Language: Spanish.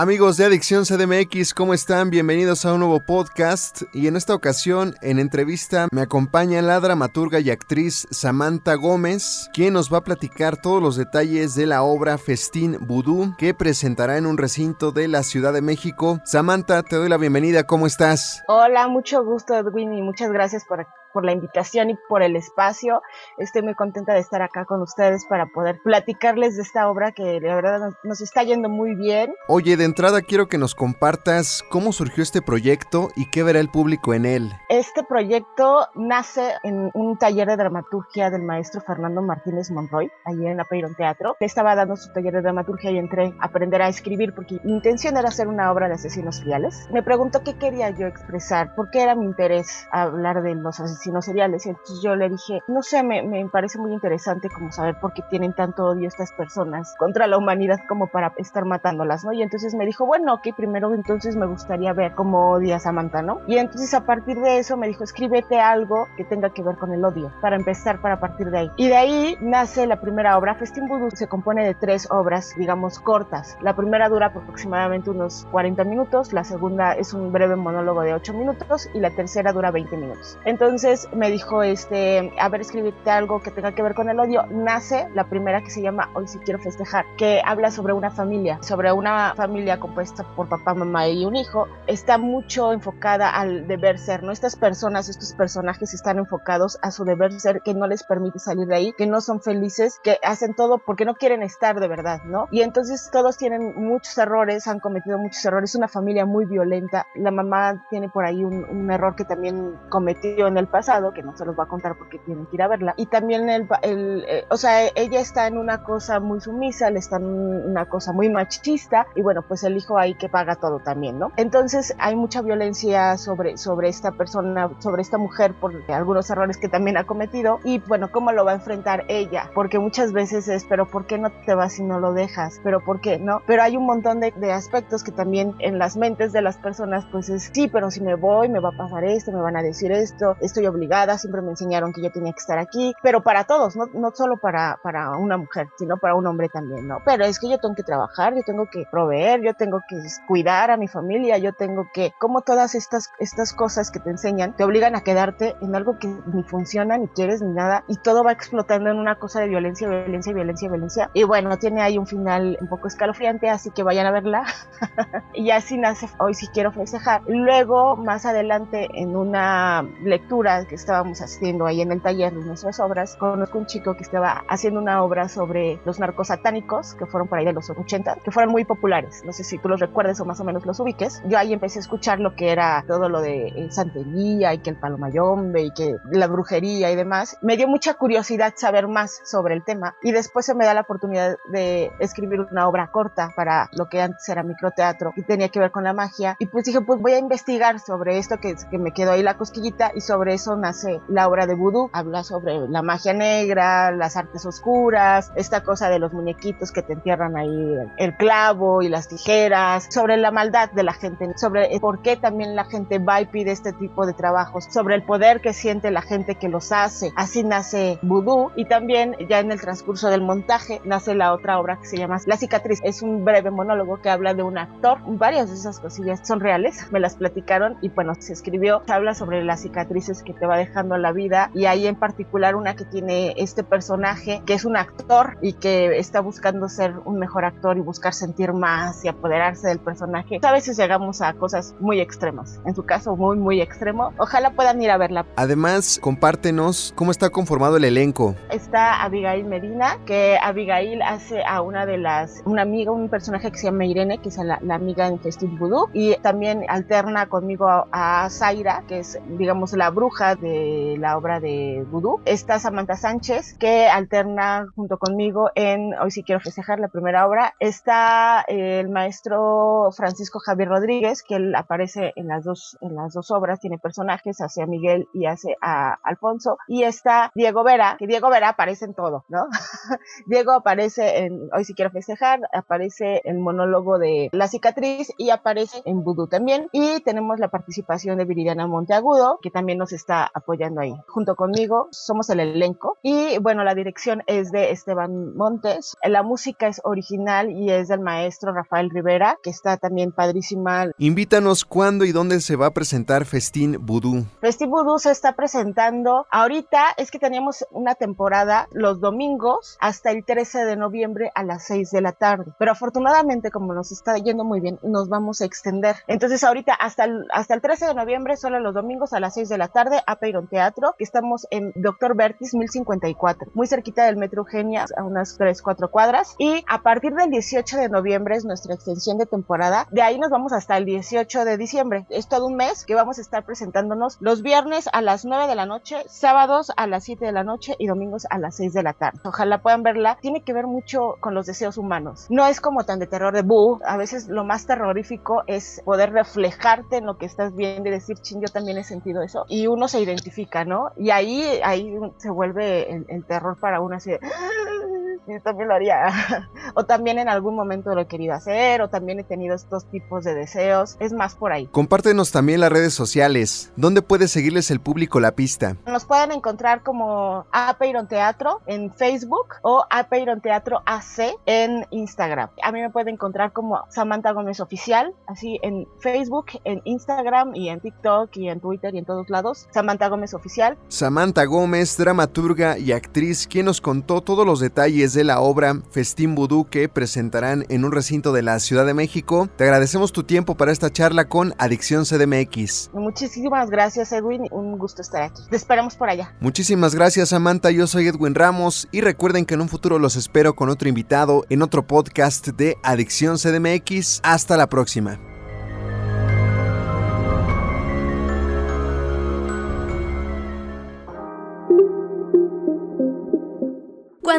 Amigos de Adicción CDMX, ¿cómo están? Bienvenidos a un nuevo podcast y en esta ocasión en entrevista me acompaña la dramaturga y actriz Samantha Gómez, quien nos va a platicar todos los detalles de la obra Festín Vudú que presentará en un recinto de la Ciudad de México. Samantha, te doy la bienvenida, ¿cómo estás? Hola, mucho gusto Edwin y muchas gracias por por la invitación y por el espacio. Estoy muy contenta de estar acá con ustedes para poder platicarles de esta obra que la verdad nos, está yendo muy bien. Oye, de entrada quiero que nos compartas cómo surgió este proyecto y qué verá el público en él. Este proyecto nace en un taller de dramaturgia del maestro Fernando Martínez Monroy, allí en la Peyron Teatro. Estaba dando su taller de dramaturgia y entré a aprender a escribir porque mi intención era hacer una obra de asesinos reales. Me preguntó qué quería yo expresar, por qué era mi interés hablar de los asesinos asesinos seriales. Entonces yo le dije, no sé, me, me, parece muy interesante como saber por qué tienen tanto odio estas personas contra la humanidad como para estar matándolas, ¿no? Y entonces me dijo, bueno, ok, primero entonces me gustaría ver cómo odia a Samantha, ¿no? Y entonces a partir de eso me dijo, escríbete algo que tenga que ver con el odio, para empezar, para partir de ahí. Y de ahí nace la primera obra. Festín Voodoo se compone de tres obras, digamos, cortas. La primera dura aproximadamente unos 40 minutos, la segunda es un breve monólogo de 8 minutos y la tercera dura 20 minutos. Entonces, me dijo, este, a ver, escribirte algo que tenga que ver con el odio. Nace la primera que se llama Hoy sí quiero festejar, que habla sobre una familia, sobre una familia compuesta por papá, mamá y un hijo. Está mucho enfocada al deber ser, ¿no? Estas personas, estos personajes están enfocados a su deber ser que no les permite salir de ahí, que no son felices, que hacen todo porque no quieren estar de verdad, ¿no? Y entonces todos tienen muchos errores, han cometido muchos errores, una familia muy violenta. La mamá tiene por ahí un, un error que también cometió en el pasado que no se los va a contar porque tienen que ir a verla. Y también el, el eh, o sea, ella está en una cosa muy sumisa, le está en una cosa muy machista y bueno, pues el hijo ahí que paga todo también, ¿no? Entonces hay mucha violencia sobre, sobre esta persona, sobre esta mujer por algunos errores que también ha cometido y bueno, cómo lo va a enfrentar ella, porque muchas veces es, pero ¿por qué no te vas si no lo dejas? Pero ¿por qué? ¿No? Pero hay un montón de, de aspectos que también en las mentes de las personas pues es, sí, pero si me voy me va a pasar esto, me van a decir esto, estoy obligada, siempre me enseñaron que yo tenía que estar aquí, pero para todos, no, no solo para, para una mujer, sino para un hombre también, ¿no? Pero es que yo tengo que trabajar, yo tengo que proveer, yo tengo que cuidar a mi familia, yo tengo que, como todas estas, estas cosas que te enseñan, te obligan a quedarte en algo que ni funciona, ni quieres, ni nada, y todo va explotando en una cosa de violencia, violencia, violencia, violencia. Y bueno, tiene ahí un final un poco escalofriante, así que vayan a verla. y así nace Hoy si quiero festejar. Luego, más adelante, en una lectura que estábamos haciendo ahí en el taller de nuestras obras, conozco un chico que estaba haciendo una obra sobre los narcos satánicos, que fueron por ahí de los 80, que fueron muy populares. No sé si tú los recuerdes o más o menos los ubiques. Yo ahí empecé a escuchar lo que era todo lo de eh, santería y que el palomayombe y que la brujería y demás. Me dio mucha curiosidad saber más sobre el tema y después se me da la oportunidad de escribir una obra corta para lo que antes era microteatro y tenía que ver con la magia. Y pues dije, pues voy a investigar sobre esto que, que me quedó ahí la cosquillita y sobre eso nace la obra de vudú. Habla sobre la magia negra, las artes oscuras, esta cosa de los muñequitos que te entierran ahí el clavo y las tijeras, sobre la maldad de la gente, sobre por qué también la gente va y pide este tipo de trabajos, sobre el poder que siente la gente que los hace. Así nace vudú y también ya en el transcurso del montaje nace la otra obra que se llama La cicatriz. Es un breve monólogo que habla de un actor. Varias de esas cosillas son reales, me las platicaron y bueno, se escribió, habla sobre las cicatrices que te va dejando la vida y ahí en particular una que tiene este personaje que es un actor y que está buscando ser un mejor actor y buscar sentir más y apoderarse del personaje. A veces llegamos a cosas muy extremas, en su caso muy muy extremo. Ojalá puedan ir a verla. Además, compártenos cómo está conformado el elenco. Está Abigail Medina, que Abigail hace a una de las, una amiga, un personaje que se llama Irene, que es la, amiga en Festín Voodoo, y también alterna conmigo a, a Zaira, que es digamos la bruja de la obra de Vudú. Está Samantha Sánchez, que alterna junto conmigo en Hoy sí quiero festejar, la primera obra. Está el maestro Francisco Javier Rodríguez, que él aparece en las dos, en las dos obras, tiene personajes, hace a Miguel y hace a Alfonso. Y está Diego Vera, que Diego Vera aparece en todo, ¿no? Diego aparece en Hoy sí quiero festejar, aparece en monólogo de La cicatriz y aparece en Vudú también. Y tenemos la participación de Viridiana Monteagudo, que también nos está apoyando ahí. Junto conmigo somos el elenco y bueno, la dirección es de Esteban Montes. La música es original y es del maestro Rafael Rivera, que está también padrísima. Invítanos cuándo y dónde se va a presentar Festín Vudú. Festín Vudú se está presentando ahorita, es que teníamos una temporada los domingos hasta el 13 de noviembre a las 6 de la tarde. Pero afortunadamente, como nos está yendo muy bien, nos vamos a extender. Entonces ahorita hasta el, hasta el 13 de noviembre, solo los domingos a las 6 de la tarde, a Peyron Teatro, que estamos en Doctor Vertis 1054, muy cerquita del Metro Eugenia, a unas 3, 4 cuadras. Y a partir del 18 de noviembre es nuestra extensión de temporada. De ahí nos vamos hasta el 18 de diciembre. Es todo un mes que vamos a estar presentándonos los viernes a las 9 de la noche, sábados a las 7 de la noche y domingos a las 6 de la tarde. Ojalá puedan verla. Tiene que ver mucho con los deseos humanos. No es como tan de terror de boo. A veces lo más terrorífico es poder reflejarte en lo que estás viendo y decir, ching, yo también he sentido eso. Y uno se identifica, ¿no? Y ahí, ahí se vuelve el, terror para uno así yo también lo haría. o también en algún momento lo he querido hacer, o también he tenido estos tipos de deseos. Es más por ahí. Compártenos también las redes sociales. ¿Dónde puede seguirles el público la pista? Nos pueden encontrar como Apeiron Teatro en Facebook o Apeiron Teatro AC en Instagram. A mí me pueden encontrar como Samantha Gómez Oficial, así en Facebook, en Instagram y en TikTok y en Twitter y en todos lados. Samantha Gómez Oficial. Samantha Gómez, dramaturga y actriz, quien nos contó todos los detalles de la obra Festín Vudú que presentarán en un recinto de la Ciudad de México. Te agradecemos tu tiempo para esta charla con Adicción CDMX. Muchísimas gracias Edwin, un gusto estar aquí. Te esperamos por allá. Muchísimas gracias Samantha, yo soy Edwin Ramos y recuerden que en un futuro los espero con otro invitado en otro podcast de Adicción CDMX. Hasta la próxima.